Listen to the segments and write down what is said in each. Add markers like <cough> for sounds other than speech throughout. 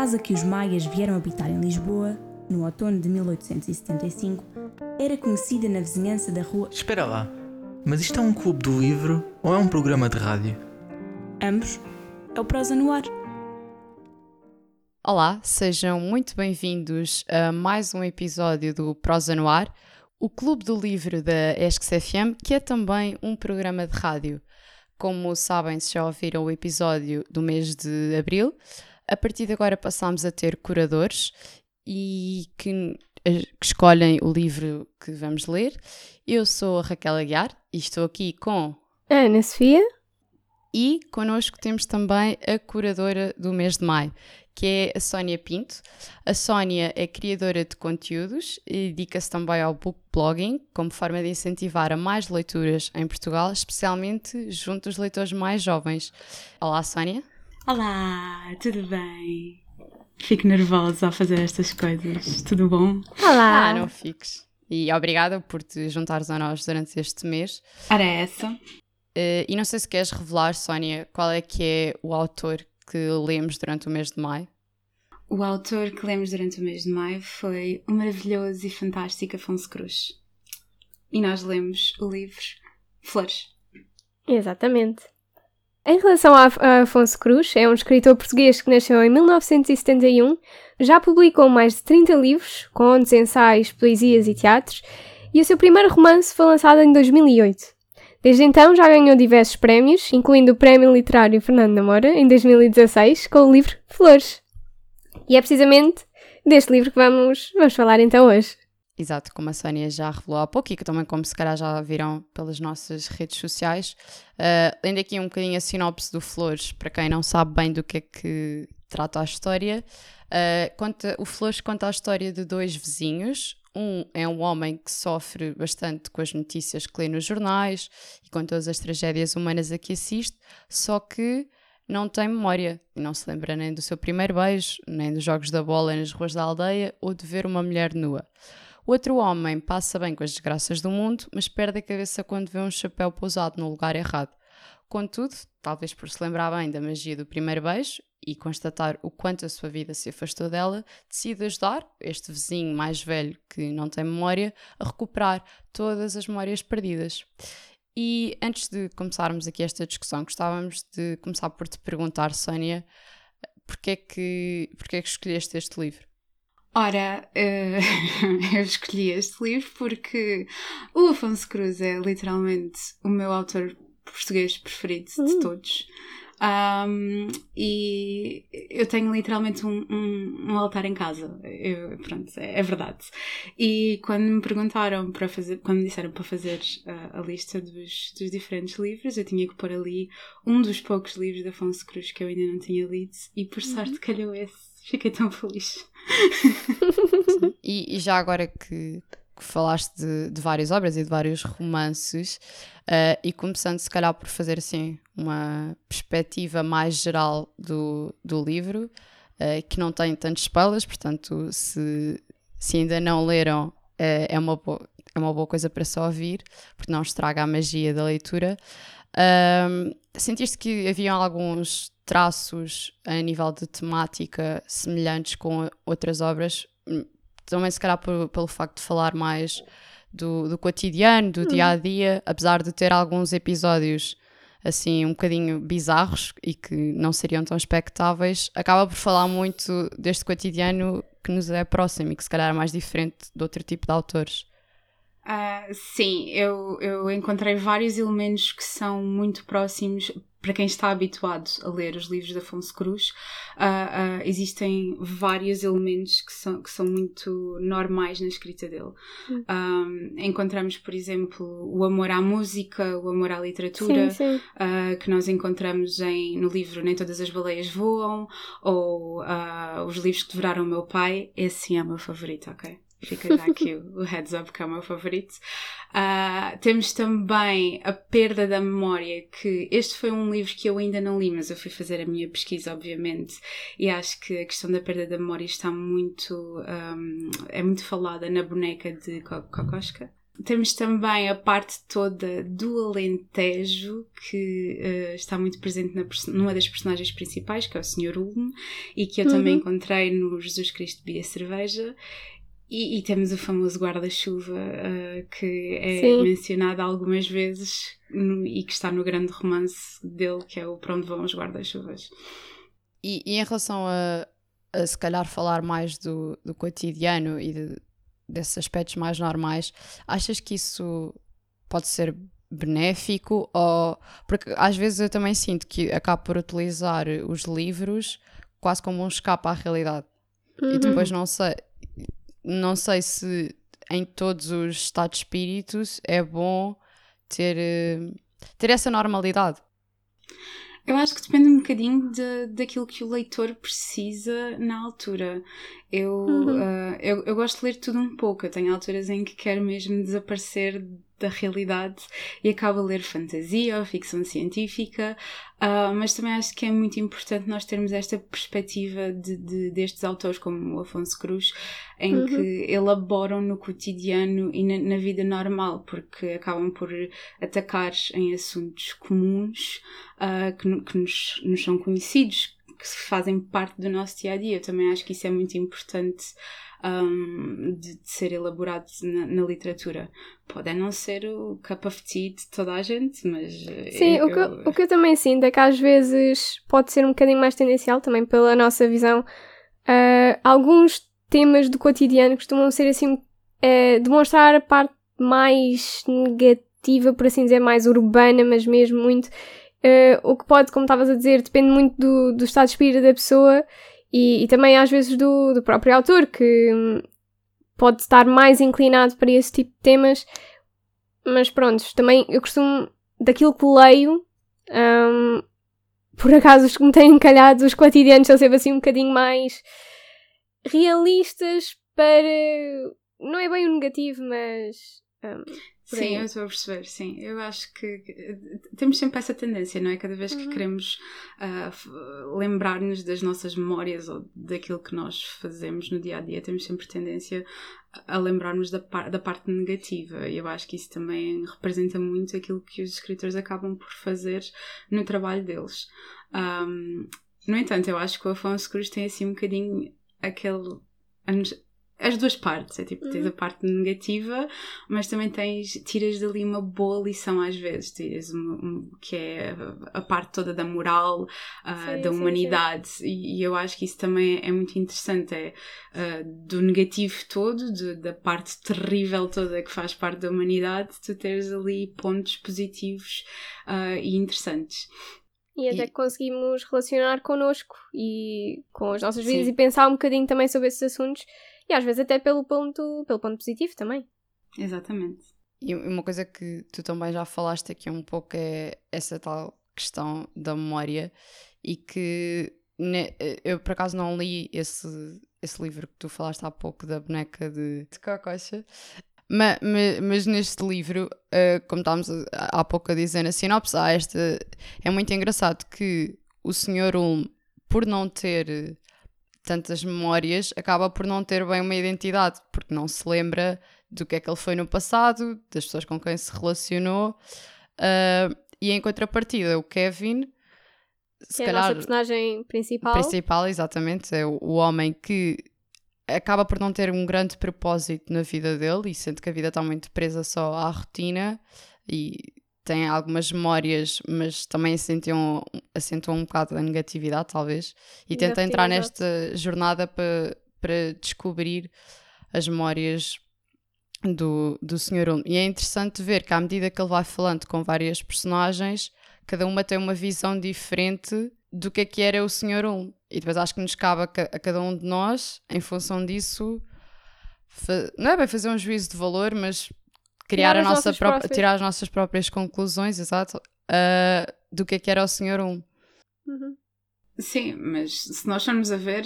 casa que os maias vieram habitar em Lisboa, no outono de 1875, era conhecida na vizinhança da rua. Espera lá, mas isto é um clube do livro ou é um programa de rádio? Ambos. É o Prosa no Ar. Olá, sejam muito bem-vindos a mais um episódio do Prosa no Ar, o clube do livro da ESCS FM, que é também um programa de rádio. Como sabem, se já ouviram o episódio do mês de abril, a partir de agora passamos a ter curadores e que, que escolhem o livro que vamos ler. Eu sou a Raquel Aguiar e estou aqui com a Ana Sofia. E connosco temos também a curadora do mês de maio, que é a Sónia Pinto. A Sónia é criadora de conteúdos e dedica-se também ao book blogging como forma de incentivar a mais leituras em Portugal, especialmente junto aos leitores mais jovens. Olá, Sónia. Olá, tudo bem? Fico nervosa a fazer estas coisas. Tudo bom? Olá! Ah, não fiques. E obrigada por te juntares a nós durante este mês. Era essa. Uh, e não sei se queres revelar, Sónia, qual é que é o autor que lemos durante o mês de maio? O autor que lemos durante o mês de maio foi o maravilhoso e fantástico Afonso Cruz. E nós lemos o livro Flores. Exatamente. Em relação a, Afonso Cruz, é um escritor português que nasceu em 1971, já publicou mais de 30 livros, contos, ensaios, poesias e teatros, e o seu primeiro romance foi lançado em 2008. Desde então já ganhou diversos prémios, incluindo o Prémio Literário Fernando Namora, em 2016, com o livro Flores. E é precisamente deste livro que vamos, vamos falar então hoje. Exato, como a Sónia já revelou há pouco e que também como se calhar já viram pelas nossas redes sociais. Uh, lendo aqui um bocadinho a sinopse do Flores, para quem não sabe bem do que é que trata a história, uh, conta, o Flores conta a história de dois vizinhos, um é um homem que sofre bastante com as notícias que lê nos jornais e com todas as tragédias humanas a que assiste, só que não tem memória e não se lembra nem do seu primeiro beijo, nem dos jogos da bola nas ruas da aldeia ou de ver uma mulher nua. O outro homem passa bem com as desgraças do mundo, mas perde a cabeça quando vê um chapéu pousado no lugar errado. Contudo, talvez por se lembrar bem da magia do primeiro beijo e constatar o quanto a sua vida se afastou dela, decide ajudar este vizinho mais velho que não tem memória a recuperar todas as memórias perdidas. E antes de começarmos aqui esta discussão, gostávamos de começar por te perguntar, Sónia, porquê é que, porquê é que escolheste este livro? Ora, uh, <laughs> eu escolhi este livro porque o Afonso Cruz é literalmente o meu autor português preferido de uh. todos. Um, e eu tenho literalmente um, um, um altar em casa. Eu, pronto, é, é, verdade. E quando me perguntaram para fazer, quando me disseram para fazer a, a lista dos, dos, diferentes livros, eu tinha que pôr ali um dos poucos livros de Afonso Cruz que eu ainda não tinha lido, e por uhum. sorte calhou esse. Fiquei tão feliz. E, e já agora que que falaste de, de, várias obras e de vários romances, uh, e começando se calhar por fazer assim uma perspectiva mais geral do, do livro, uh, que não tem tantos spoilers, portanto, se, se ainda não leram, uh, é, uma boa, é uma boa coisa para só ouvir, porque não estraga a magia da leitura. Sentiste que haviam alguns traços a nível de temática semelhantes com outras obras? também se calhar por, pelo facto de falar mais do, do cotidiano, do hum. dia a dia, apesar de ter alguns episódios assim um bocadinho bizarros e que não seriam tão expectáveis, acaba por falar muito deste cotidiano que nos é próximo e que se calhar é mais diferente de outro tipo de autores. Uh, sim, eu, eu encontrei vários elementos que são muito próximos para quem está habituado a ler os livros de Afonso Cruz. Uh, uh, existem vários elementos que são, que são muito normais na escrita dele. Um, encontramos, por exemplo, o amor à música, o amor à literatura, sim, sim. que nós encontramos em, no livro Nem Todas as Baleias Voam, ou os livros que devoraram o meu pai. Esse sim é o meu favorito, ok? Fica já aqui o heads up que é o meu favorito. Uh, temos também a perda da memória, que este foi um livro que eu ainda não li, mas eu fui fazer a minha pesquisa, obviamente, e acho que a questão da perda da memória está muito. Um, é muito falada na boneca de Kokoschka. temos também a parte toda do Alentejo, que uh, está muito presente na, numa das personagens principais, que é o Sr. Ulmo, e que eu uhum. também encontrei no Jesus Cristo Bia Cerveja. E, e, temos o famoso guarda-chuva, uh, que é Sim. mencionado algumas vezes no, e que está no grande romance dele, que é o Para Onde Vão os Guarda-Chuvas. E, e, em relação a, a, se calhar, falar mais do, do cotidiano e de, desses aspectos mais normais, achas que isso pode ser benéfico ou porque às vezes eu também sinto que acabo por utilizar os livros quase como um escape à realidade uhum. e depois não sei não sei se em todos os estados de espíritos é bom ter eh, ter essa normalidade eu acho que depende um bocadinho de, daquilo que o leitor precisa na altura. Eu, uhum. uh, eu, eu gosto de ler tudo um pouco. Eu tenho alturas em que quero mesmo desaparecer da realidade e acabo a ler fantasia ou ficção científica, uh, mas também acho que é muito importante nós termos esta perspectiva de, de destes autores como o Afonso Cruz, em uhum. que elaboram no cotidiano e na, na, vida normal, porque acabam por atacar em assuntos comuns uh, que, que nos, nos são conhecidos, que fazem parte do nosso dia a dia. Eu também acho que isso é muito importante um, de, de, ser elaborado na, na, literatura. Pode não ser o cup of tea de toda a gente, mas. Sim, eu, o, que eu, o que eu também sinto é que às vezes pode ser um bocadinho mais tendencial, também pela nossa visão. Uh, alguns temas do cotidiano costumam ser assim. Uh, demonstrar a parte mais negativa, por assim dizer, mais urbana, mas mesmo muito. Uh, o que pode, como estavas a dizer, depende muito do, do estado de espírito da pessoa e, e também às vezes do, do próprio autor, que hum, pode estar mais inclinado para esse tipo de temas. Mas pronto, também eu costumo, daquilo que leio, um, por acaso os que me têm calhado, os cotidianos são sempre assim um bocadinho mais realistas para. Não é bem o negativo, mas. Um, Sim, eu estou a perceber, sim. Eu acho que temos sempre essa tendência, não é? Cada vez que uhum. queremos uh, lembrar-nos das nossas memórias ou daquilo que nós fazemos no dia a dia, temos sempre tendência a lembrar-nos da, par da parte negativa. E eu acho que isso também representa muito aquilo que os escritores acabam por fazer no trabalho deles. Um, no entanto, eu acho que o Afonso Cruz tem assim um bocadinho aquele as duas partes, é tipo, tens a uhum. parte negativa, mas também tens, tiras dali uma boa lição às vezes, tiras uma, um, que é a parte toda da moral, uh, sim, da humanidade, sim, sim. E, e, eu acho que isso também é muito interessante, é uh, do negativo todo, de, da parte terrível toda que faz parte da humanidade, tu teres ali pontos positivos uh, e interessantes. E até que conseguimos relacionar connosco e com as nossas vidas e pensar um bocadinho também sobre esses assuntos e às vezes até pelo ponto, pelo ponto positivo também. Exatamente. E uma coisa que tu também já falaste aqui um pouco é essa tal questão da memória e que ne, eu por acaso não li esse, esse livro que tu falaste há pouco da boneca de, de Cococha, mas, mas, mas, neste livro, uh, como estávamos há pouco a dizer na sinopse, há esta, é muito engraçado que o Sr. Ulm, por não ter tantas memórias, acaba por não ter bem uma identidade, porque não se lembra do que é que ele foi no passado, das pessoas com quem se relacionou. Uh, e em contrapartida, o Kevin, se que calhar. É a nossa personagem principal. Principal, exatamente. É o, o homem que acaba por não ter um grande propósito na vida dele e sente que a vida está muito presa só à rotina e tem algumas memórias, mas também acentuam, acentuam um bocado a negatividade, talvez, e tenta entrar nesta jornada para, para descobrir as memórias do, do Sr. Ulm. E é interessante ver que, à medida que ele vai falando com várias personagens, cada uma tem uma visão diferente do que é que era o Sr. Ulm. E depois acho que nos cabe a, a cada um de nós, em função disso, não é bem fazer um juízo de valor, mas criar a nossa própria, tirar as nossas próprias conclusões, exato, uh, do que é que era o Senhor 1. Uhum. Sim, mas se nós formos a ver,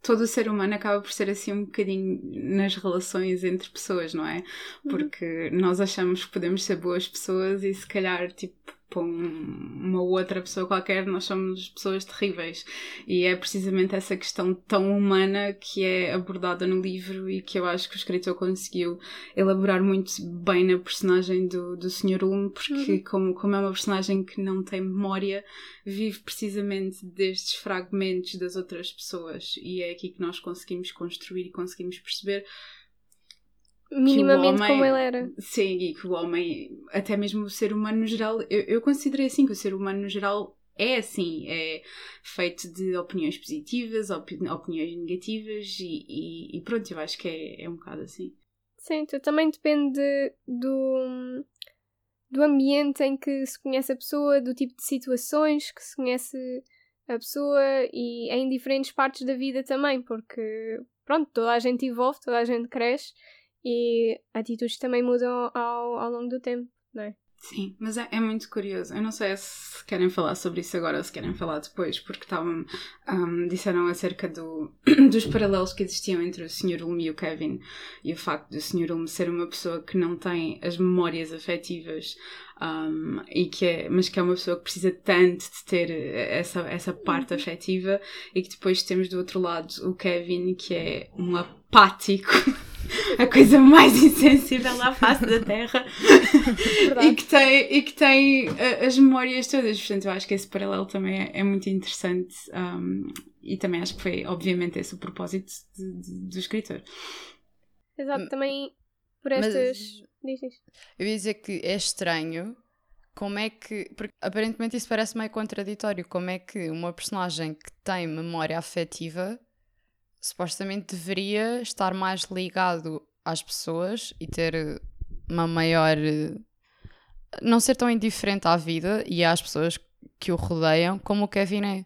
todo o ser humano acaba por ser assim um bocadinho nas relações entre pessoas, não é? Uhum. Porque uhum. nós achamos que podemos ser boas pessoas e se calhar, tipo, para uma outra pessoa qualquer, nós somos pessoas terríveis. E é precisamente essa questão tão humana que é abordada no livro e que eu acho que o escritor conseguiu elaborar muito bem na personagem do, do Sr. Ulm, porque, uhum. como, como é uma personagem que não tem memória, vive precisamente destes fragmentos das outras pessoas. E é aqui que nós conseguimos construir e conseguimos perceber minimamente homem, como ele era. Sim, e que o homem, até mesmo o ser humano no geral, eu, eu considerei assim que o ser humano no geral é assim, é feito de opiniões positivas, opini opiniões negativas e, e, e, pronto, eu acho que é, é um bocado assim. Sim, também depende do, do ambiente em que se conhece a pessoa, do tipo de situações que se conhece a pessoa e em diferentes partes da vida também, porque pronto, toda a gente evolve, toda a gente cresce e atitudes também mudam ao, ao longo do tempo, não é? Sim, mas é, é, muito curioso. Eu não sei se querem falar sobre isso agora ou se querem falar depois, porque estavam. Um, disseram acerca do, <clears throat> dos paralelos que existiam entre o Sr. Ulm e o Kevin e o facto do Sr. Ulm ser uma pessoa que não tem as memórias afetivas, um, e que é, mas que é uma pessoa que precisa tanto de ter essa, essa parte uhum. afetiva, e que depois temos do outro lado o Kevin, que é um apático. <laughs> a coisa mais <laughs> insensível à face da Terra e que tem, e que tem uh, as memórias todas. Portanto, eu acho que esse paralelo também é, é muito interessante um, e também acho que foi, obviamente, esse o propósito de, de, do escritor. Exato, também por estas. Mas, eu ia dizer que é estranho como é que. Porque aparentemente isso parece meio contraditório. Como é que uma personagem que tem memória afetiva supostamente deveria estar mais ligado às pessoas e ter uma maior. não ser tão indiferente à vida e às pessoas que o rodeiam como o Kevin é.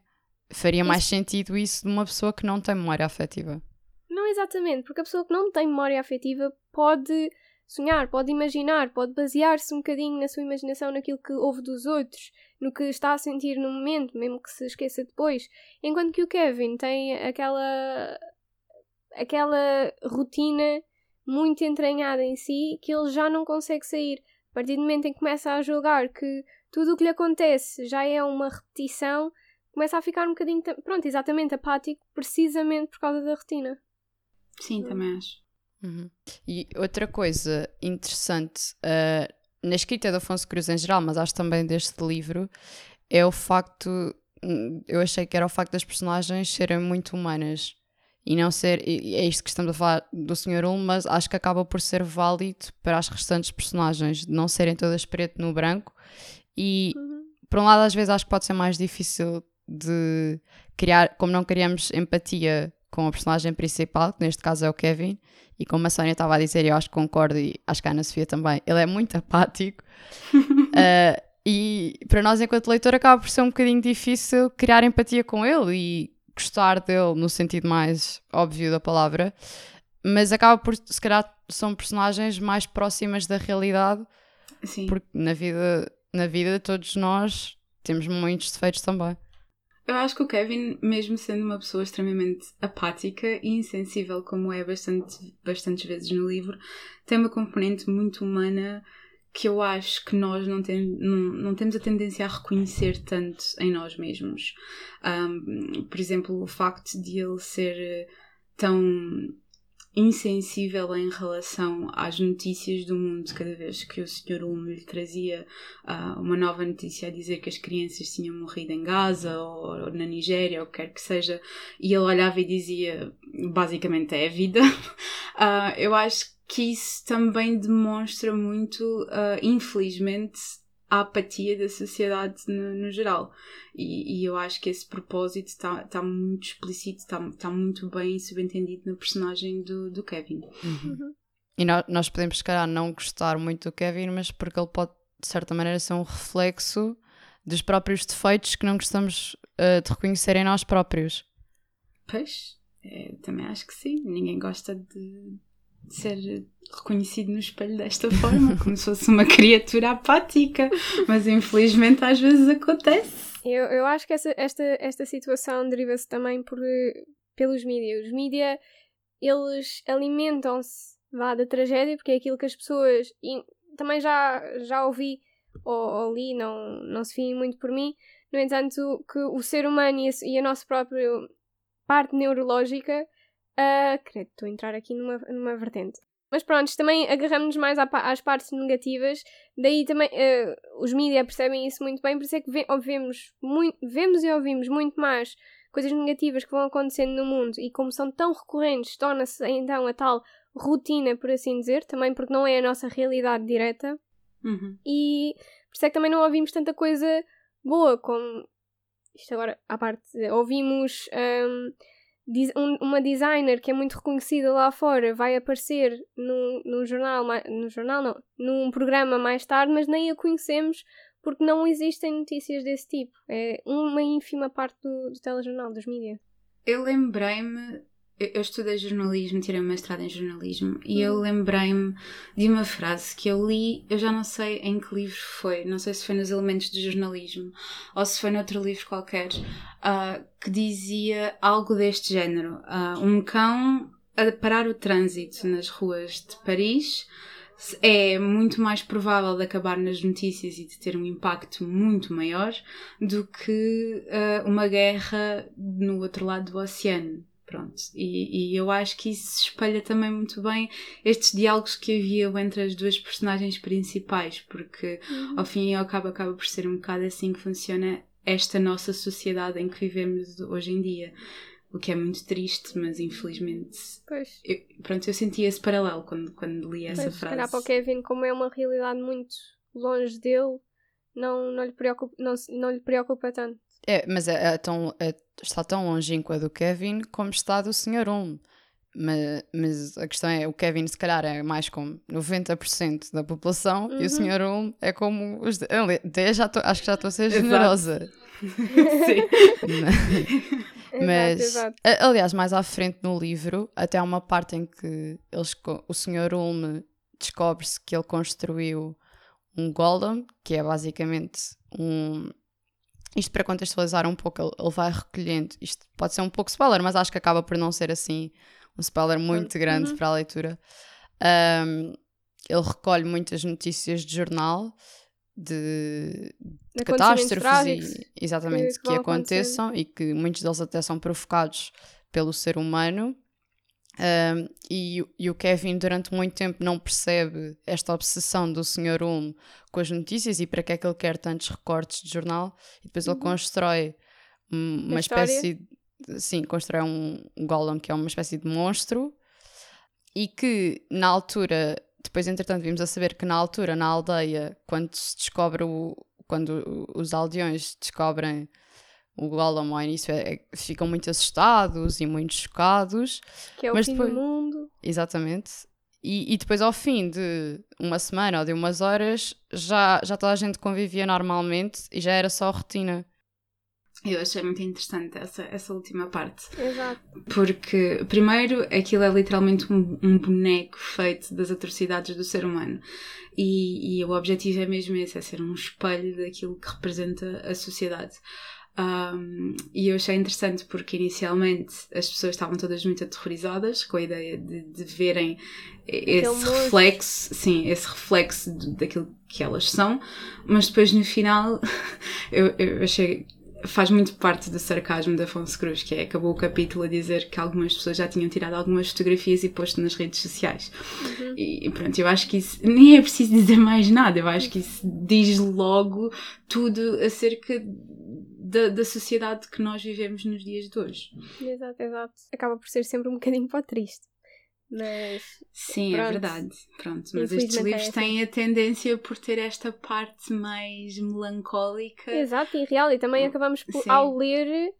Faria mais sentido isso de uma pessoa que não tem memória afetiva. Não exatamente, porque a pessoa que não tem memória afetiva pode sonhar, pode imaginar, pode basear-se um bocadinho na sua imaginação naquilo que ouve dos outros, no que está a sentir no momento, mesmo que se esqueça depois. Enquanto que o Kevin tem aquela aquela rotina muito entranhada em si que ele já não consegue sair. A partir do momento em que começa a julgar que tudo o que lhe acontece já é uma repetição, começa a ficar um bocadinho, pronto, exatamente apático, precisamente por causa da rotina. Sim, também acho. Uhum. E outra coisa interessante uh, na escrita de Afonso Cruz em geral, mas acho também deste livro, é o facto. Hum, eu achei que era o facto das personagens serem muito humanas e não ser. É isto que estamos a falar do Sr. Ulm, mas acho que acaba por ser válido para as restantes personagens, de não serem todas preto no branco. E, uhum. por um lado, às vezes acho que pode ser mais difícil de criar, como não criamos empatia com a personagem principal, que neste caso é o Kevin, e como a Sónia estava a dizer, eu acho que concordo, e acho que a Ana Sofia também, ele é muito <laughs> apático. uh, <laughs> e para nós, enquanto leitor, acaba por ser um bocadinho difícil criar empatia com ele e gostar dele no sentido mais óbvio da palavra, mas acaba por, se calhar, são personagens mais próximas da realidade, Sim. porque na vida, na vida todos nós temos muitos defeitos também. Eu acho que o Kevin, mesmo sendo uma pessoa extremamente apática e insensível, como é bastante, bastantes vezes no livro, tem uma componente muito humana que eu acho que nós não, tem, não, não temos a tendência a reconhecer tanto em nós mesmos. Um, por exemplo, o facto de ele ser tão insensível em relação às notícias do mundo cada vez que o Sr. Ulm lhe trazia uh, uma nova notícia a dizer que as crianças tinham morrido em Gaza ou, ou, na Nigéria ou que quer que seja e ele olhava e dizia basicamente é a vida uh, <laughs> eu acho que isso também demonstra muito uh, infelizmente a apatia da sociedade no, no geral. E, e, eu acho que esse propósito está tá muito explícito, está tá muito bem subentendido na personagem do, do Kevin. Uhum. E nós, nós podemos, se calhar, não gostar muito do Kevin, mas porque ele pode, de certa maneira, ser um reflexo dos próprios defeitos que não gostamos uh, de reconhecer em nós próprios. Pois, é, também acho que sim. Ninguém gosta de, ser reconhecido no espelho desta forma, como se fosse uma criatura apática, mas infelizmente às vezes acontece. Eu, eu acho que essa, esta, esta situação deriva-se também por, pelos mídias. Os mídias, eles alimentam-se da tragédia, porque é aquilo que as pessoas... também já, já ouvi ou, ou li, não, não se fiem muito por mim. No entanto, que o ser humano e a, e a nossa própria parte neurológica. Uh, credo, estou a entrar aqui numa, numa vertente. Mas pronto, também agarramos-nos mais às partes negativas, daí também uh, os mídias percebem isso muito bem, por isso é que ve vemos, muito, vemos e ouvimos muito mais coisas negativas que vão acontecendo no mundo e como são tão recorrentes, torna-se então a tal rotina, por assim dizer, também porque não é a nossa realidade direta. Uhum. E por isso é que também não ouvimos tanta coisa boa como. Isto agora à parte. Ouvimos. Um, uma designer que é muito reconhecida lá fora vai aparecer num, jornal, no jornal não, num programa mais tarde, mas nem a conhecemos porque não existem notícias desse tipo. É uma ínfima parte do, do telejornal, dos mídias. Eu lembrei-me eu estudei jornalismo, tirei um mestrado em jornalismo e eu hum. lembrei-me de uma frase que eu li, eu já não sei em que livro foi, não sei se foi nos Elementos de Jornalismo ou se foi noutro livro qualquer, uh, que dizia algo deste género: uh, um cão a parar o trânsito nas ruas de Paris é muito mais provável de acabar nas notícias e de ter um impacto muito maior do que uh, uma guerra no outro lado do oceano. Pronto, e, e, eu acho que isso espelha também muito bem estes diálogos que havia entre as duas personagens principais, porque uhum. ao fim e ao cabo acaba por ser um bocado assim que funciona esta nossa sociedade em que vivemos hoje em dia. O que é muito triste, mas infelizmente. Pois. Eu, pronto, eu senti esse paralelo quando, quando li essa pois, frase. Se calhar para o Kevin, como é uma realidade muito longe dele, não, não, lhe, preocupa, não, não lhe preocupa tanto. É, mas é, é tão, é, está tão longínqua do Kevin como está do Sr. Ulm. Mas, mas, a questão é, o Kevin se calhar é mais como 90% da população uhum. e o uhum. Sr. Ulm é como os... Até já tô, acho que já estou a ser generosa. <laughs> Sim. <laughs> mas, exato, exato. aliás, mais à frente no livro, até há uma parte em que eles, o Sr. Ulm descobre-se que ele construiu um golem, que é basicamente um isto para contextualizar um pouco, ele, ele, vai recolhendo. Isto pode ser um pouco spoiler, mas acho que acaba por não ser assim um spoiler muito grande uhum. para a leitura. Um, ele recolhe muitas notícias de jornal de, de catástrofes e, exatamente que, que aconteçam e que muitos deles até são provocados pelo ser humano um, e, e, o Kevin, durante muito tempo, não percebe esta obsessão do Sr. Ulm com as notícias e para que é que ele quer tantos recortes de jornal. E depois uhum. ele constrói uma espécie. De, sim, constrói um, um golem que é uma espécie de monstro e que na altura. Depois, entretanto, vimos a saber que na altura, na aldeia, quando se descobre o. Quando os aldeões descobrem o Gollum ao início é, é, ficam muito assustados e muito chocados. Que é o mas fim depois, do mundo. Exatamente. E, e, depois, ao fim de uma semana ou de umas horas, já, já toda a gente convivia normalmente e já era só rotina. Eu achei muito interessante essa, essa última parte. Exato. Porque, primeiro, aquilo é literalmente um, um boneco feito das atrocidades do ser humano. E, e o objetivo é mesmo esse: é ser um espelho daquilo que representa a sociedade. Um, e eu achei interessante porque inicialmente as pessoas estavam todas muito aterrorizadas com a ideia de, de verem esse reflexo, sim, esse reflexo de, daquilo que elas são, mas depois no final <laughs> eu, eu achei faz muito parte do sarcasmo da Afonso Cruz, que é acabou o capítulo a dizer que algumas pessoas já tinham tirado algumas fotografias e posto nas redes sociais. Uhum. E, e pronto, eu acho que isso nem é preciso dizer mais nada, eu acho que isso diz logo tudo acerca da, da sociedade que nós vivemos nos dias de hoje. Exato, exato. Acaba por ser sempre um bocadinho para triste. Mas. Sim, é pronto. é verdade. Pronto, mas estes livros é assim. têm a tendência por ter esta parte mais melancólica. Exato, e real. E também acabamos por, Sim. ao ler,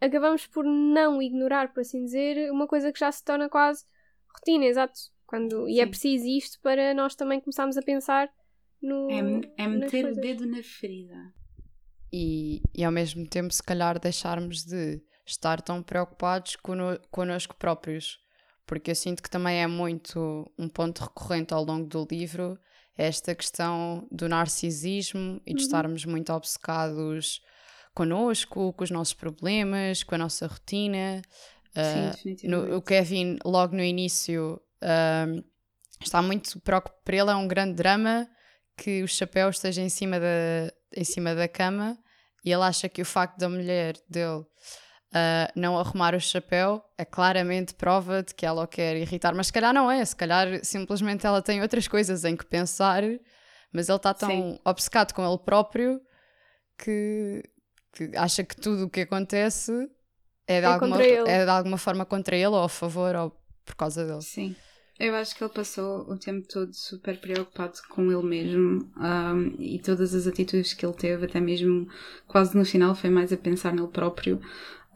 acabamos por não ignorar, por assim dizer, uma coisa que já se torna quase rotina, exato. Quando, e é preciso isto para nós também começarmos a pensar no. É, é meter o dedo na ferida e, e ao mesmo tempo, se calhar, deixarmos de estar tão preocupados cono connosco próprios. Porque eu sinto que também é muito um ponto recorrente ao longo do livro esta questão do narcisismo e de uhum. estarmos muito obcecados connosco, com os nossos problemas, com a nossa rotina. Sim, uh, no, o Kevin, logo no início, uh, está muito preocupado. Para ele é um grande drama que o chapéu esteja em cima da, em cima da cama e ele acha que o facto da mulher dele uh, não arrumar o chapéu é claramente prova de que ela o quer irritar, mas se calhar não é, se calhar simplesmente ela tem outras coisas em que pensar, mas ele está tão Sim. obcecado com ele próprio que, que acha que tudo o que acontece é de, É alguma, é de alguma forma contra ele ou a favor ou por causa dele. Sim. Eu acho que ele passou o tempo todo super preocupado com ele mesmo um, e todas as atitudes que ele teve, até mesmo quase no final, foi mais a pensar nele próprio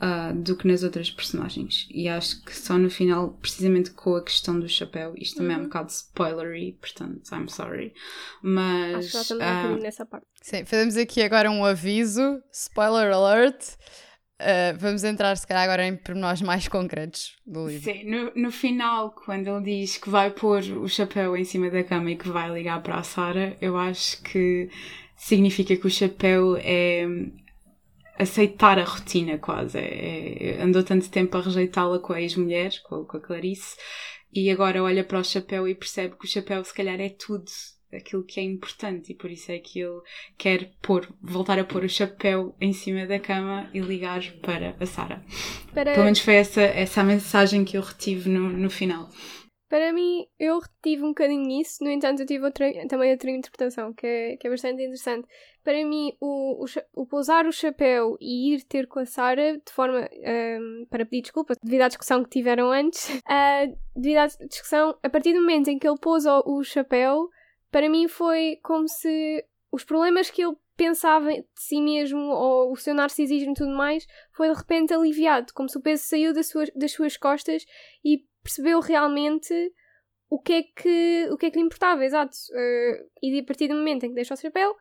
uh, do que nas outras personagens. E acho que só no final, precisamente com a questão do chapéu, isto também é um Uhum. bocado spoilery, portanto, I'm sorry. Acho Mas. que já estamos um ah, bocadinho nessa parte. Sim, fazemos aqui agora um aviso, spoiler alert. Uh, vamos entrar, se calhar, agora em pormenores mais concretos do livro. Sim, no, no final, quando ele diz que vai pôr o chapéu em cima da cama e que vai ligar para a Sara, eu acho que significa que o chapéu é aceitar a rotina quase. É- é- andou tanto tempo a rejeitá-la com a ex-mulher, com, com a Clarice, e agora olha para o chapéu e percebe que o chapéu se calhar é tudo aquilo que é importante e por isso é que ele quer pôr, voltar a pôr o chapéu em cima da cama e ligar para a Sara. Para, Pelo menos foi essa, essa a mensagem que eu retive no, no final. para mim, eu retive um bocadinho isso, no entanto, eu tive outra, também outra interpretação que é, que é bastante interessante. Para mim, o, o, o pousar o chapéu e ir ter com a Sara de forma ahm, para pedir desculpas devido à discussão que tiveram antes, <laughs> ah, devido à discussão, a partir do momento em que ele o, o chapéu, para mim foi como se os problemas que ele pensava de si mesmo ou o seu narcisismo e tudo mais foi de repente aliviado, como se o peso saiu das suas, das suas costas e percebeu realmente o que é que, o que, é que lhe importava, exato. Eh, e a partir do momento em que deixa o chapéu,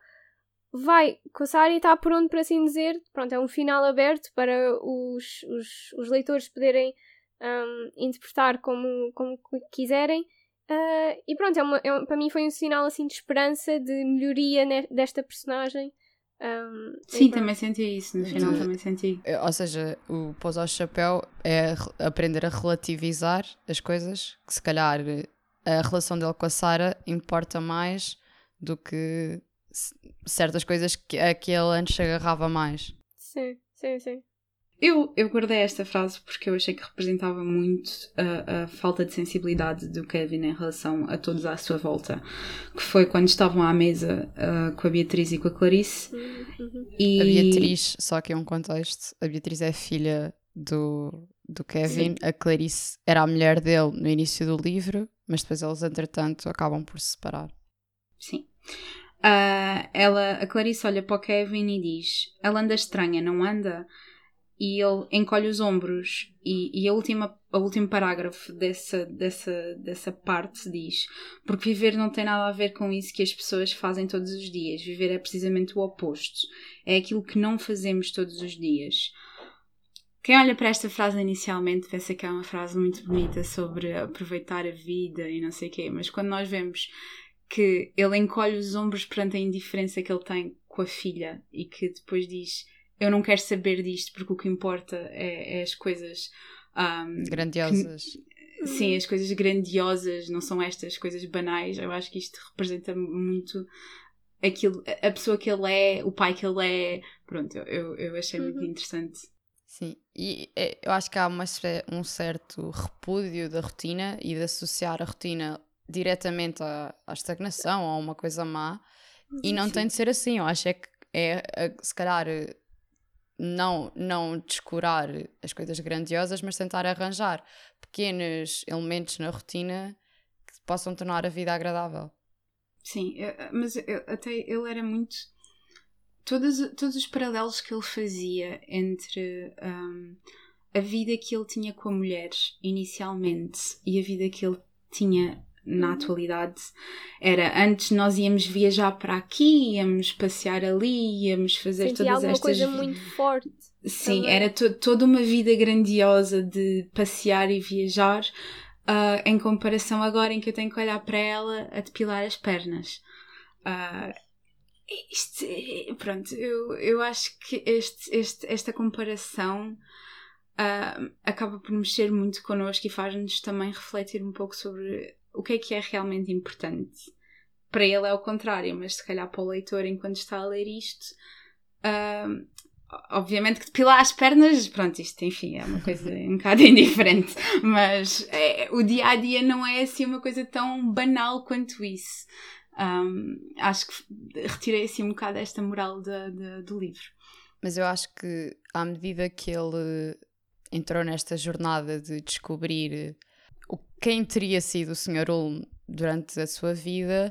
vai coçar e está pronto para assim dizer. Pronto, é um final aberto para os, os, os leitores poderem ahm, interpretar como, como quiserem. Ah, e pronto, é uma, é um- para mim foi um sinal assim de esperança, de melhoria ne- desta personagem. E Sim, também senti isso. No final De- também senti. Ou seja, o pousar o chapéu é re- aprender a relativizar as coisas, que se calhar eh, a relação dele com a Sara importa mais do que certas coisas que, a que ele antes se agarrava mais. Sim, sim, sim. Eu, eu guardei esta frase porque eu achei que representava muito a, a falta de sensibilidade do Kevin em relação a todos à sua volta. Que foi quando estavam à mesa ah, com a Beatriz e com a Clarice. Uhum. E A Beatriz, só que é um contexto, a Beatriz é filha do, do Kevin, a Clarice era a mulher dele no início do livro, mas depois eles, entretanto, acabam por se separar. Sim. Ah, ela, a Clarice olha para o Kevin e diz: Ela anda estranha, não anda? E ele encolhe os ombros. E, e a última, o último parágrafo dessa, dessa, dessa parte diz: Porque viver não tem nada a ver com isso que as pessoas fazem todos os dias. Viver é precisamente o oposto. É aquilo que não fazemos todos os dias. Quem olha para esta frase inicialmente pensa que é uma frase muito bonita sobre aproveitar a vida e não sei o quê, mas quando nós vemos que ele encolhe os ombros perante a indiferença que ele tem com a filha e que depois diz eu não quero saber disto porque o que importa é, é as coisas ahm, Grandiosas. sim, as coisas grandiosas não são estas coisas banais eu acho que isto representa muito aquilo, a pessoa que ele é o pai que ele é pronto, eu, eu achei muito Uhum. interessante Sim, e é, eu acho que há uma, um certo repúdio da rotina e de associar a rotina diretamente à, à estagnação ou a uma coisa má, e não Sim. tem de ser assim. Eu acho é que é, é, se calhar, não, não descurar as coisas grandiosas, mas tentar arranjar pequenos elementos na rotina que possam tornar a vida agradável. Sim, eu- mas eu- até ele era muito. Todos, todos os paralelos que ele fazia entre hum, a vida que ele tinha com a mulher inicialmente e a vida que ele tinha na atualidade era antes nós íamos viajar para aqui, íamos passear ali, íamos fazer Senti todas estas coisa muito forte. Sim, também. era to- toda uma vida grandiosa de passear e viajar, ah, em comparação agora em que eu tenho que olhar para ela a depilar as pernas. Ah, isto, é- pronto, eu, eu acho que este, este, esta comparação ah, acaba por mexer muito connosco e faz-nos também refletir um pouco sobre o que é que é realmente importante para ele é o contrário, mas se calhar para o leitor, enquanto está a ler isto, obviamente que depilar as pernas, pronto, isto enfim é uma coisa um <laughs> bocado indiferente, mas é, o dia a dia não é assim uma coisa tão banal quanto isso. Um, acho que retirei assim um bocado esta moral de, de, do livro. Mas eu acho que à medida que ele entrou nesta jornada de descobrir quem teria sido o Sr. Ulm durante a sua vida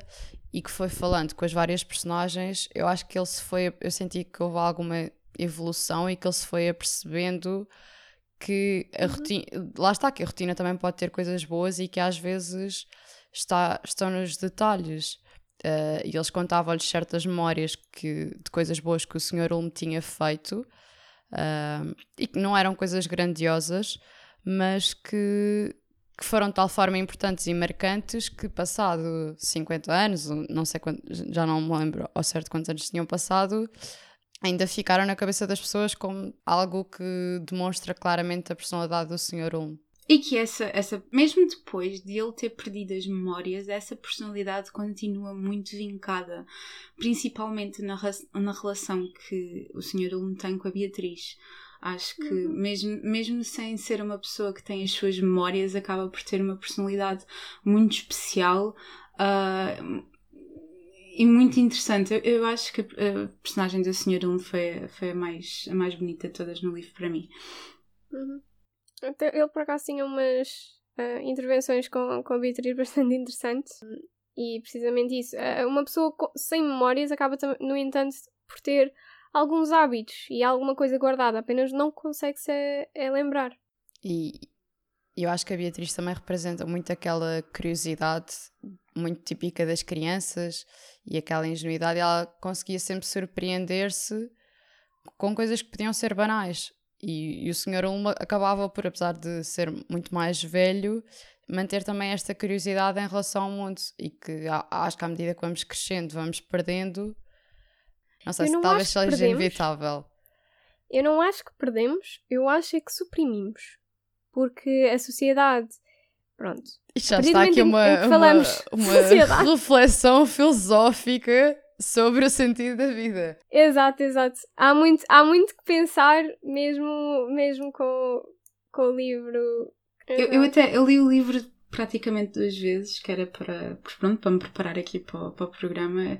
e que foi falando com as várias personagens, eu acho que ele se foi. Eu senti que houve alguma evolução e que ele se foi apercebendo que a uhum. rotina. Lá está, que a rotina também pode ter coisas boas e que às vezes está, estão nos detalhes. Uh, e eles contavam-lhes certas memórias que, de coisas boas que o Sr. Ulm tinha feito uh, e que não eram coisas grandiosas, mas que que foram de tal forma importantes e marcantes que, passado 50 anos, não sei já não me lembro ao certo quantos anos tinham passado, ainda ficaram na cabeça das pessoas como algo que demonstra claramente a personalidade do Sr. Ulm. E que essa, essa, mesmo depois de ele ter perdido as memórias, essa personalidade continua muito vincada, principalmente na, na relação que o Sr. Ulm tem com a Beatriz. Acho que uhum. mesmo, mesmo sem ser uma pessoa que tem as suas memórias, acaba por ter uma personalidade muito especial uh, e muito interessante. Eu, eu, acho que a personagem da Sr. Ulm foi, foi a, mais, a mais bonita de todas no livro para mim. Uhum. Ele por acaso tinha umas uh, intervenções com, com a Beatriz <laughs> bastante interessantes. E precisamente isso. Uh, uma pessoa sem memórias acaba, no entanto, por ter alguns hábitos e alguma coisa guardada, apenas não consegue se é lembrar. E eu acho que a Beatriz também representa muito aquela curiosidade muito típica das crianças e aquela ingenuidade. Ela conseguia sempre surpreender-se com coisas que podiam ser banais. E, e o. Ulma acabava por, apesar de ser muito mais velho, manter também esta curiosidade em relação ao mundo e que acho que à medida que vamos crescendo, vamos perdendo não sei eu se não talvez seja inevitável. Eu não acho que perdemos, eu acho é que suprimimos. Porque a sociedade. Pronto. Isto já está aqui uma, uma, uma <laughs> reflexão filosófica sobre o sentido da vida. Exato, exato. Há muito, há muito que pensar, mesmo, mesmo com, com o livro. Eu, eu até eu li o livro praticamente duas vezes, que era para, pronto, para me preparar aqui para, para o programa.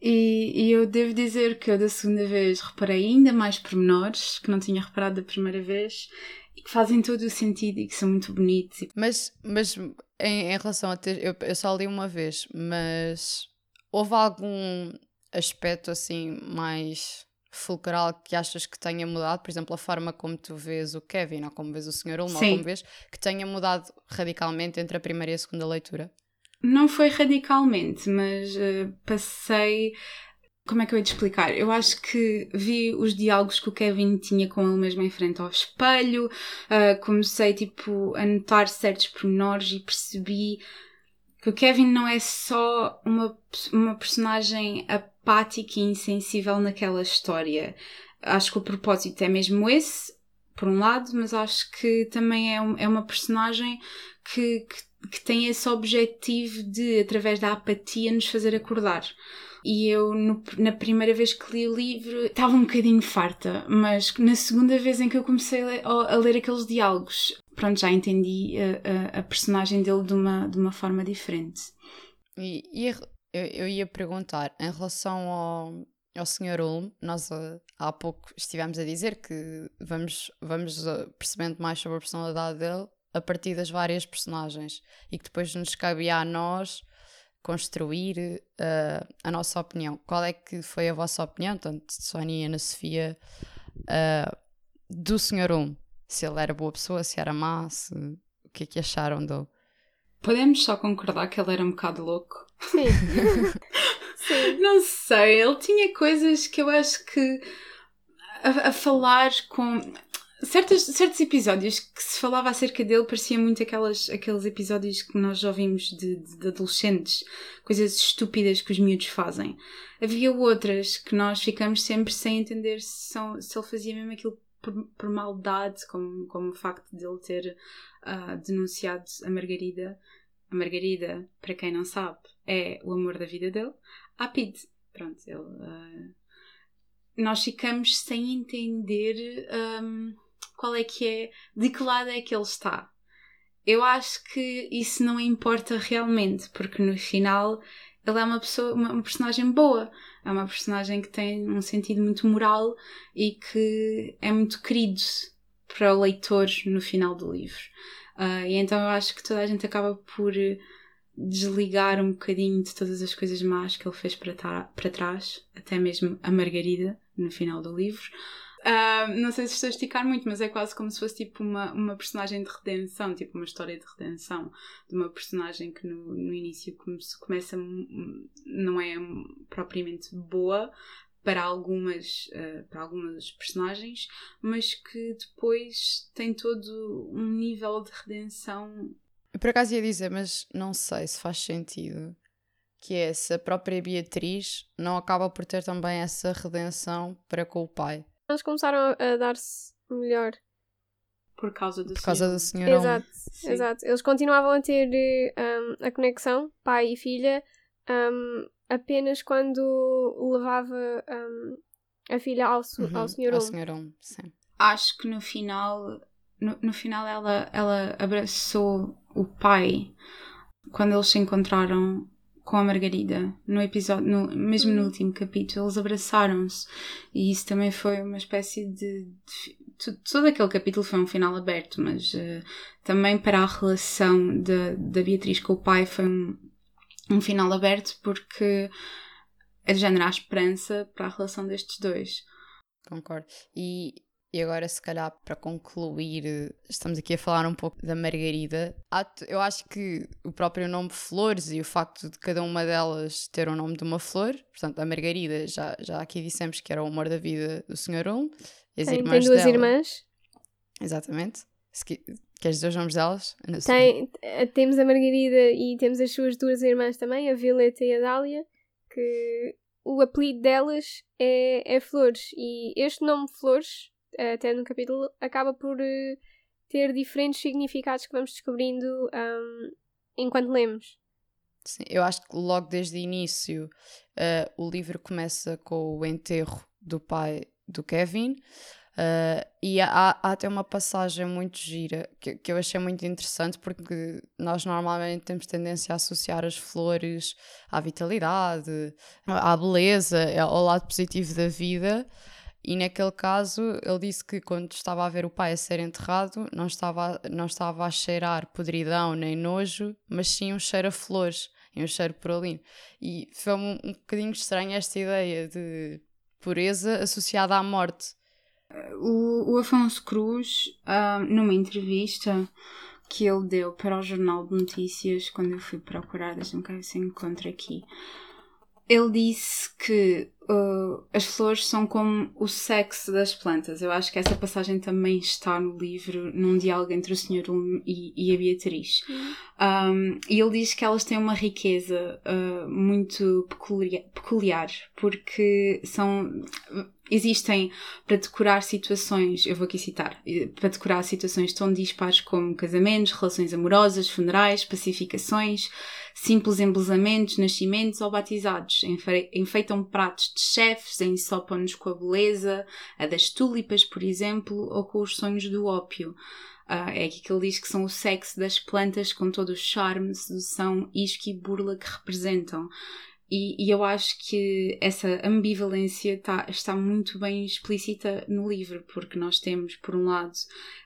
E, e, eu devo dizer que eu da segunda vez reparei ainda mais pormenores que não tinha reparado da primeira vez e que fazem todo o sentido e que são muito bonitos. Mas, mas em, em relação a ter, eu, eu só li uma vez, mas houve algum aspecto assim mais fulcral que achas que tenha mudado, por exemplo, a forma como tu vês o Kevin ou como vês o Sr. Ulma ou como vês, que tenha mudado radicalmente entre a primeira e a segunda leitura? Não foi radicalmente, mas uh, passei. Como é que eu ia te explicar? Eu acho que vi os diálogos que o Kevin tinha com ele mesmo em frente ao espelho, uh, comecei tipo a notar certos pormenores e percebi que o Kevin não é só uma, uma personagem apática e insensível naquela história. Acho que o propósito é mesmo esse, por um lado, mas acho que também é, um, é uma personagem que, que, que, tem esse objetivo de, através da apatia, nos fazer acordar. E eu, no, na primeira vez que li o livro, estava um bocadinho farta, mas na segunda vez em que eu comecei a ler, a ler aqueles diálogos, pronto, já entendi a, a, a, personagem dele de uma, de uma forma diferente. E, e eu, eu, ia perguntar, em relação ao, ao Sr. Ulm, nós uh, há pouco estivemos a dizer que vamos, vamos percebendo mais sobre a personalidade dele a partir das várias personagens e que depois nos cabia a nós construir uh, a nossa opinião. Qual é que foi a vossa opinião, tanto de Sónia e Ana Sofia, uh, do Sr. Ulm? Se ele era boa pessoa, se era má, se... o que é que acharam dele. Podemos só concordar que ele era um bocado louco. Sim. <laughs> Sim. Não sei, ele tinha coisas que eu acho que a, a falar com certos, certos episódios que se falava acerca dele parecia muito aquelas, aqueles episódios que nós já ouvimos de, de, de, adolescentes, coisas estúpidas que os miúdos fazem. Havia outras que nós ficamos sempre sem entender se, são, se ele fazia mesmo aquilo por, por maldade, como, como o facto de ele ter uh, denunciado a Margarida. A Margarida, para quem não sabe, é o amor da vida dele. Há Pete, pronto, ele. Uh, nós ficamos sem entender um, qual é que é, de que lado é que ele está. Eu acho que isso não importa realmente, porque no final ele é uma pessoa, uma, uma, personagem boa, é uma personagem que tem um sentido muito moral e que é muito querido para o leitor no final do livro. Uh, e então eu acho que toda a gente acaba por desligar um bocadinho de todas as coisas más que ele fez para, para trás, até mesmo a Margarida no final do livro. Uh, não sei se estou a esticar muito, mas é quase como se fosse tipo uma, uma personagem de redenção, tipo uma história de redenção de uma personagem que no, no início come começa não é propriamente boa para algumas, uh, para algumas personagens, mas que depois tem todo um nível de redenção. Eu por acaso ia dizer, mas não sei se faz sentido que é se a própria Beatriz não acaba por ter também essa redenção para com o pai eles começaram a dar-se melhor. Por causa do Por causa senhor. do senhor. Exato, exato. Eles continuavam a ter um, a conexão, pai e filha, um, apenas quando levava um, a filha ao, uhum, ao senhor Ao senhor sim. Acho que no final, no, no final ela, ela abraçou o pai quando eles se encontraram com a Margarida no episódio, no, mesmo no uhum. último capítulo, eles abraçaram-se e isso também foi uma espécie de, de, todo aquele capítulo foi um final aberto, mas uh, também para a relação da Beatriz com o pai foi um, um final aberto porque é de género a esperança para a relação destes dois. Concordo. E e agora, se calhar, para concluir, estamos aqui a falar um pouco da Margarida. Eu acho que o próprio nome Flores e o facto de cada uma delas ter o nome de uma flor, portanto, a Margarida, já, já aqui dissemos que era o amor da vida do Sr. Um. As tem, irmãs tem duas dela. irmãs. Exatamente. Se, queres dizer os nomes delas? Tem, eh, temos a Margarida e temos as suas duas irmãs também, a Violeta e a Dália, que o apelido delas é, é Flores. E este nome Flores até no capítulo, acaba por uh, ter diferentes significados que vamos descobrindo um, enquanto lemos. Sim, eu acho que logo desde o início uh, o livro começa com o enterro do pai do Kevin. Uh, e há, há até uma passagem muito gira que, que eu achei muito interessante porque nós normalmente temos tendência a associar as flores à vitalidade, à beleza, ao lado positivo da vida. E naquele caso, ele disse que quando estava a ver o pai a ser enterrado, não estava, não estava a cheirar podridão nem nojo, mas sim um cheiro a flores e um cheiro prolino. E foi um, um bocadinho estranho esta ideia de pureza associada à morte. O, o Afonso Cruz, uh, numa entrevista que ele deu para o Jornal de Notícias, quando eu fui procurar, deixa-me ver se encontro aqui, ele disse que uh, as flores são como o sexo das plantas. Eu acho que essa passagem também está no livro, num diálogo entre o Sr. Um e, e, a Beatriz. Um, e ele diz que elas têm uma riqueza uh, muito peculiar, peculiar, porque são existem para decorar situações, eu vou aqui citar, eh, para decorar situações tão dispares como casamentos, relações amorosas, funerais, pacificações, simples embelezamentos, nascimentos ou batizados. Enfeitam pratos de chefes, ensopam-nos com a beleza, a das tulipas, por exemplo, ou com os sonhos do ópio. Uh, é aqui que ele diz que são o sexo das plantas com todo o charme, sedução, isco e burla que representam. E, e, eu acho que essa ambivalência tá, está muito bem explícita no livro, porque nós temos, por um lado,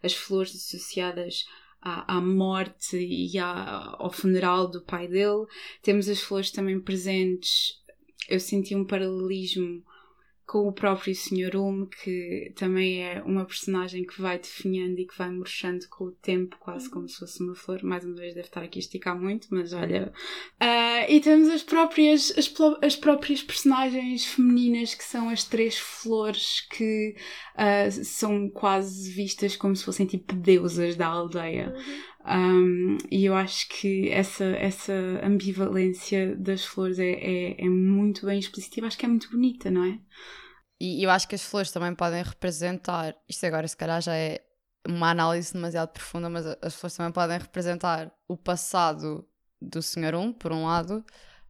as flores associadas à, à morte e à, ao funeral do pai dele, temos as flores também presentes. Eu senti um paralelismo com o próprio Sr. Ulm, que também é uma personagem que vai definhando e que vai murchando com o tempo, quase como se fosse uma flor. Mais uma vez, deve estar aqui a esticar muito, mas olha. Uh, e temos as próprias, as, as, próprias personagens femininas, que são as três flores, que uh, são quase vistas como se fossem tipo deusas da aldeia. Um, e eu acho que essa, essa ambivalência das flores é, é, é muito bem explícita e acho que é muito bonita, não é? E eu acho que as flores também podem representar, isto agora se calhar já é uma análise demasiado profunda, mas as flores também podem representar o passado do Sr. Um, por um lado,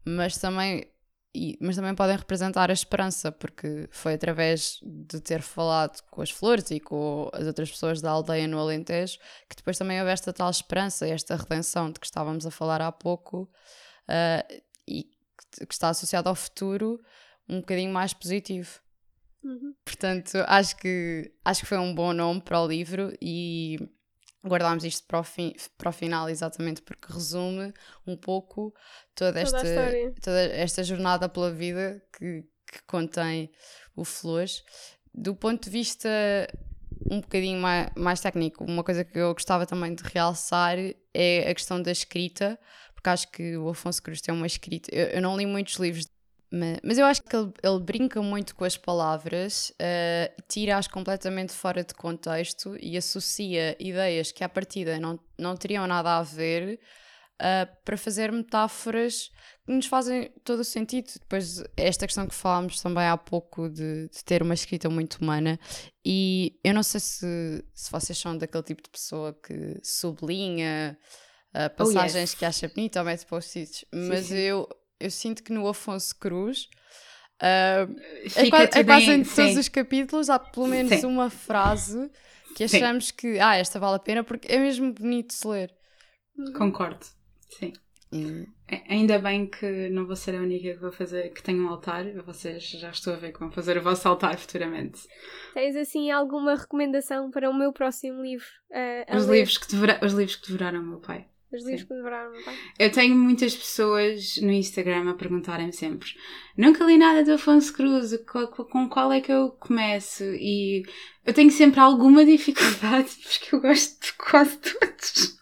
mas também, e, mas também podem representar a esperança, porque foi através de ter falado com as flores e com as outras pessoas da aldeia no Alentejo que depois também houve esta tal esperança, esta redenção de que estávamos a falar há pouco uh, e que está associado ao futuro um bocadinho mais positivo. Uhum. Portanto, acho que, acho que foi um bom nome para o livro e guardámos isto para o, fim, para o final exatamente porque resume um pouco toda esta, toda, toda esta jornada pela vida que, que contém o Flores. Do ponto de vista um bocadinho mais, mais técnico, uma coisa que eu gostava também de realçar é a questão da escrita, porque acho que o Afonso Cruz tem uma escrita. Eu, eu não li muitos livros mas, mas eu acho que ele, ele, brinca muito com as palavras, uh, tira-as completamente fora de contexto e associa ideias que à partida não, não teriam nada a ver uh, para fazer metáforas que nos fazem todo o sentido. Depois, esta questão que falámos também há pouco de, de ter uma escrita muito humana, e eu não sei se, se vocês são daquele tipo de pessoa que sublinha. Uh, passagens oh, yes. que acha bonita ou mete post-its, mas sim. eu eu sinto que no Afonso Cruz uh, é, quase, é quase em todos os capítulos há pelo menos sim. uma frase que achamos sim. que ah, esta vale a pena porque é mesmo bonito de se ler. Concordo, sim. Hum. Ainda bem que não vou ser a única que vou fazer que tem um altar, vocês já estou a ver que vão fazer o vosso altar futuramente. Tens assim alguma recomendação para o meu próximo livro? Uh, os, livros que devora, os livros que devoraram o meu pai. Os livros que devoraram meu pai. Eu tenho muitas pessoas no Instagram a perguntarem-me sempre: nunca li nada do Afonso Cruz, com qual é que eu começo? E eu tenho sempre alguma dificuldade, <laughs> porque eu gosto de quase todos.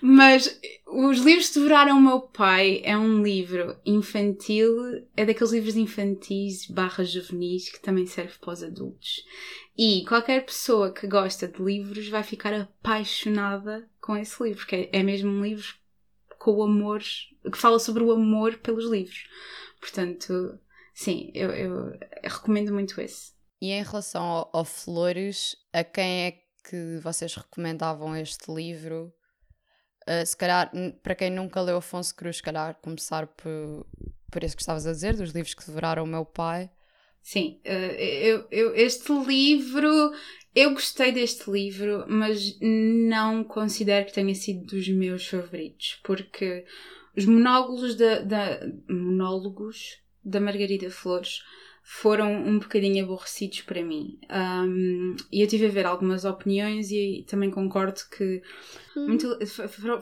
Mas os livros devoraram o meu pai é um livro infantil, é daqueles livros infantis barra juvenis que também serve para os adultos. E qualquer pessoa que gosta de livros vai ficar apaixonada com esse livro, que é, mesmo um livro com o amor, que fala sobre o amor pelos livros. Portanto, sim, eu, eu, eu recomendo muito esse. E em relação ao, ao, Flores, a quem é que vocês recomendavam este livro? Uh, se calhar, para quem nunca leu Afonso Cruz, se calhar começar por, por esse que estavas a dizer, dos livros que devoraram o meu pai. Sim, eh, eu, eu, este livro, eu gostei deste livro, mas não considero que tenha sido dos meus favoritos, porque os monólogos da, da monólogos da Margarida Flores foram um bocadinho aborrecidos para mim. Um, e eu tive a ver algumas opiniões e também concordo que hum. muito,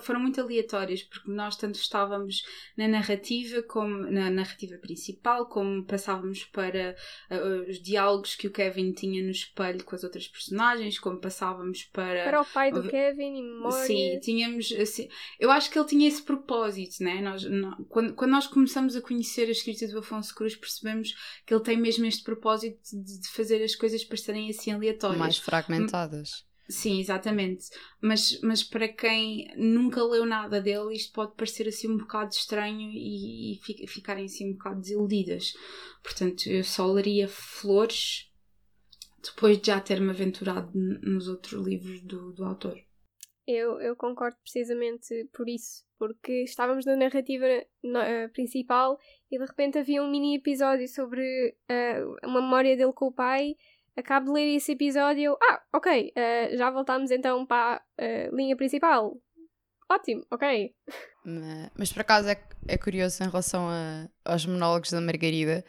foram muito aleatórias, porque nós tanto estávamos na narrativa, como na narrativa principal, como passávamos para uh, os diálogos que o Kevin tinha no espelho com as outras personagens, como passávamos para. Para o pai do Kevin e memória. Sim, tínhamos. Assim, eu acho que ele tinha esse propósito, né? Nós, quando, quando nós começamos a conhecer a escrita do Afonso Cruz, percebemos que ele tem mesmo este propósito de, de fazer as coisas parecerem assim aleatórias. Mais fragmentadas. Sim, exatamente. Mas, mas para quem nunca leu nada dele, isto pode parecer assim um bocado estranho e, e ficarem assim um bocado desiludidas. Portanto, eu só leria Flores depois de já ter-me aventurado nos outros livros do, do autor. Eu, eu concordo precisamente por isso, porque estávamos na narrativa uh, principal e de repente havia um mini episódio sobre uh, uma memória dele com o pai. Acabo de ler esse episódio. Ah, ok, uh, já voltámos então para a linha principal. Ótimo, ok. Mas, mas por acaso é, é curioso em relação a, aos monólogos da Margarida.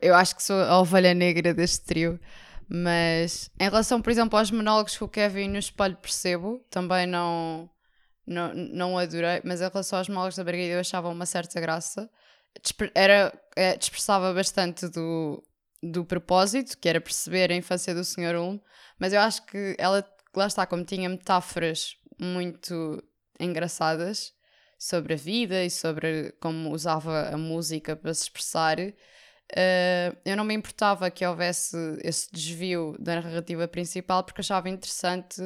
Eu acho que sou a ovelha negra deste trio mas em relação, por exemplo, aos monólogos que o Kevin no espelho percebo, também não, não, não adorei, mas em relação aos monólogos da Margarida eu achava uma certa graça. Era, é, dispersava bastante do, do propósito, que era perceber a infância do Sr. Ulm, mas eu acho que ela, lá está, como tinha metáforas muito engraçadas sobre a vida e sobre como usava a música para se expressar, Uh, eu não me importava que houvesse esse desvio da narrativa principal porque achava interessante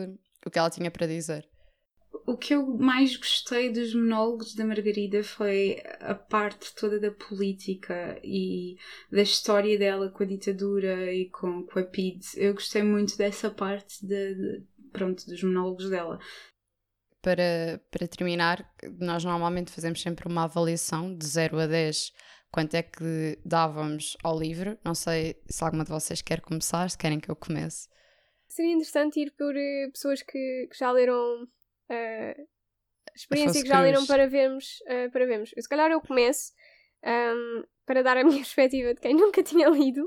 o que ela tinha para dizer. O que eu mais gostei dos monólogos da Margarida foi a parte toda da política e da história dela com a ditadura e com, com a PID. Eu gostei muito dessa parte de, de pronto, dos monólogos dela. para, para terminar, nós normalmente fazemos sempre uma avaliação de 0 a 10 quanto é que dávamos ao livro. Não sei se alguma de vocês quer começar, se querem que eu comece. Seria interessante ir por uh, pessoas que, que, já leram uh, experiência que já leram para vermos, uh, para vermos. Se calhar eu começo um, para dar a <laughs> minha perspectiva de quem nunca tinha lido.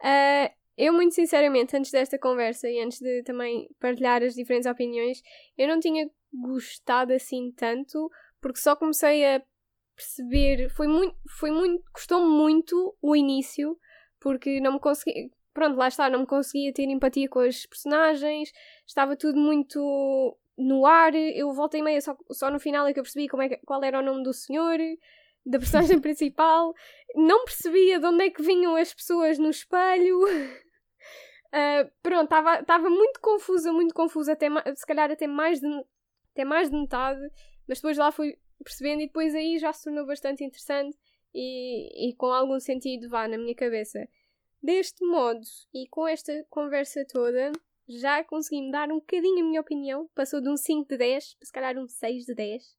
Uh, eu, muito sinceramente, antes desta conversa e antes de também partilhar as diferentes opiniões, eu não tinha gostado assim tanto, porque só comecei a perceber. Foi muito. Foi muito Custou-me muito o início, porque não me consegui. Pronto, lá está, não me conseguia ter empatia com as personagens, estava tudo muito no ar. Eu voltei meia, só, só no final é que eu percebi como é que, qual era o nome do senhor, da personagem <laughs> principal. Não percebia de onde é que vinham as pessoas no espelho. Uh, <laughs> pronto, estava muito confusa, muito confusa, até, se calhar até mais, de, até mais de metade, mas depois lá fui percebendo e depois aí já se tornou bastante interessante e, e com algum sentido vá na minha cabeça. Deste modo, e com esta conversa toda, já consegui me dar um bocadinho a minha opinião. Passou de um 5 de 10 para se calhar um 6 de 10.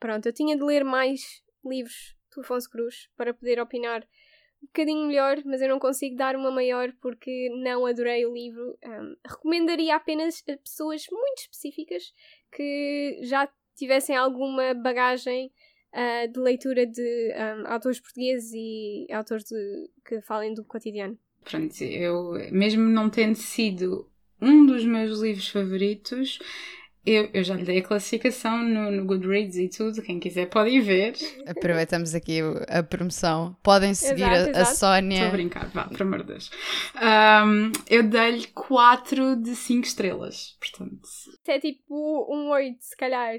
Pronto, eu tinha de ler mais livros do Afonso Cruz para poder opinar um bocadinho melhor, mas eu não consigo dar uma maior porque não adorei o livro. Um, recomendaria apenas a pessoas muito específicas que já tivessem alguma bagagem uh, de leitura de um, autores portugueses e autores de, que falem do cotidiano. Pronto, eu, mesmo não tendo sido um dos meus livros favoritos, eu, eu já lhe dei a classificação no, no Goodreads e tudo, quem quiser pode ir ver. Aproveitamos aqui a promoção. Podem seguir exato, a, a Sónia. Estou a brincar, vá, por amor de Deus. Um, eu dei-lhe 4 de 5 estrelas, portanto. Isso é tipo um 8, se calhar.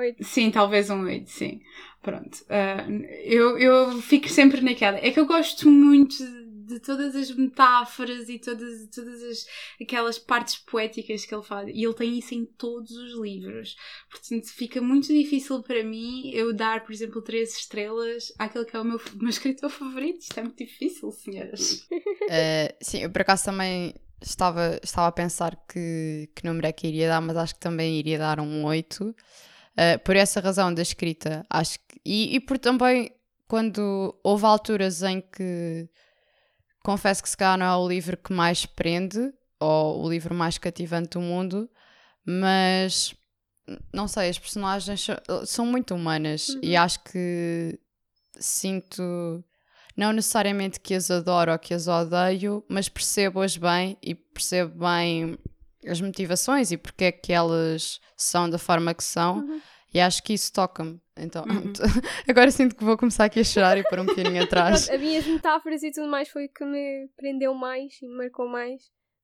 8. Sim, talvez um 8, sim. Pronto. Uh, eu, eu fico sempre naquela. É que eu gosto muito de todas as metáforas e todas, todas as, aquelas partes poéticas que ele faz. E ele tem isso em todos os livros. Portanto, fica muito difícil para mim eu dar, por exemplo, três estrelas àquele que é o meu, <laughs> meu escritor favorito. Isto é muito difícil, senhoras. Uh, sim, eu por acaso também estava, estava a pensar que, que número é que iria dar, mas acho que também iria dar um 8. Uh, eh, por essa razão da escrita, acho que. E, e por também quando houve alturas em que confesso que se calhar não é o livro que mais prende ou o livro mais cativante do mundo, mas não sei, as personagens são muito humanas uhum. e acho que sinto não necessariamente que as adoro ou que as odeio, mas percebo-as bem e percebo bem as motivações e porque é que elas são da forma que são. Uhum. E acho que isso toca-me. Então, uhum. <laughs> agora sinto que vou começar aqui a chorar e pôr um pianinho <laughs> atrás. As metáforas e tudo mais foi o que me prendeu mais e me marcou mais,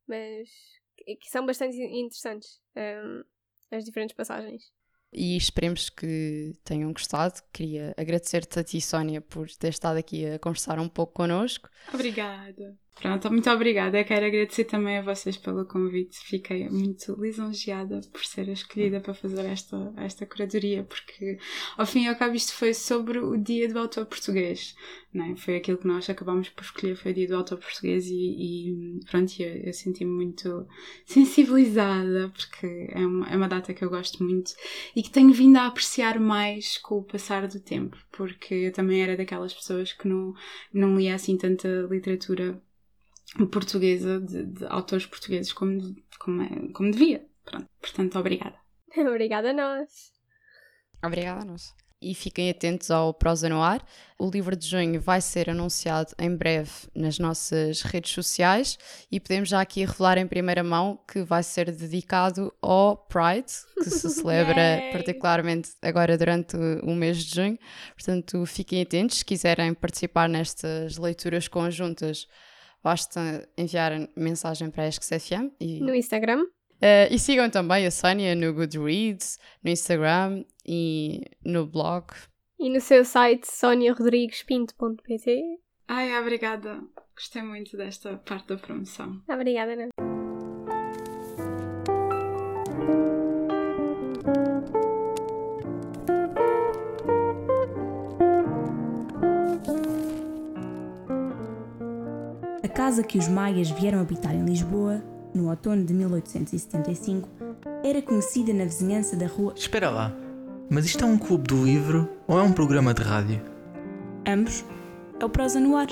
mas que são bastante interessantes um, as diferentes passagens. E esperemos que tenham gostado. Queria agradecer-te a ti, Sónia, por ter estado aqui a conversar um pouco connosco. Obrigada. Pronto, muito obrigada. Quero agradecer também a vocês pelo convite. Fiquei muito lisonjeada por ser escolhida para fazer esta, esta curadoria, porque ao fim e ao cabo isto foi sobre o Dia do Autor Português. Não é? Foi aquilo que nós acabámos por escolher, foi o Dia do Autor Português e, e pronto, eu, eu senti-me muito sensibilizada, porque é uma, é uma data que eu gosto muito e que tenho vindo a apreciar mais com o passar do tempo, porque eu também era daquelas pessoas que não, não lia assim tanta literatura portuguesa, de, de autores portugueses, como, como, é, como devia. Pronto. Portanto, obrigada. <laughs> obrigada a nós. Obrigada a nós. E fiquem atentos ao Prosa no Ar. O livro de junho vai ser anunciado em breve nas nossas redes sociais e podemos já aqui revelar em primeira mão que vai ser dedicado ao Pride, que se <laughs> celebra particularmente agora durante o mês de junho. Portanto, fiquem atentos se quiserem participar nestas leituras conjuntas basta enviar mensagem para a ESCFM. E, no Instagram. Uh, e sigam também a Sónia no Goodreads, no Instagram e no blog. E no seu site soniarodriguespinto.pt. Ai, obrigada. Gostei muito desta parte da promoção. Obrigada, Ana. Casa que os maias vieram habitar em Lisboa no outono de 1875, era conhecida na vizinhança da rua. Espera lá, mas isto é um clube do livro ou é um programa de rádio? Ambos. É o Prosa no Ar.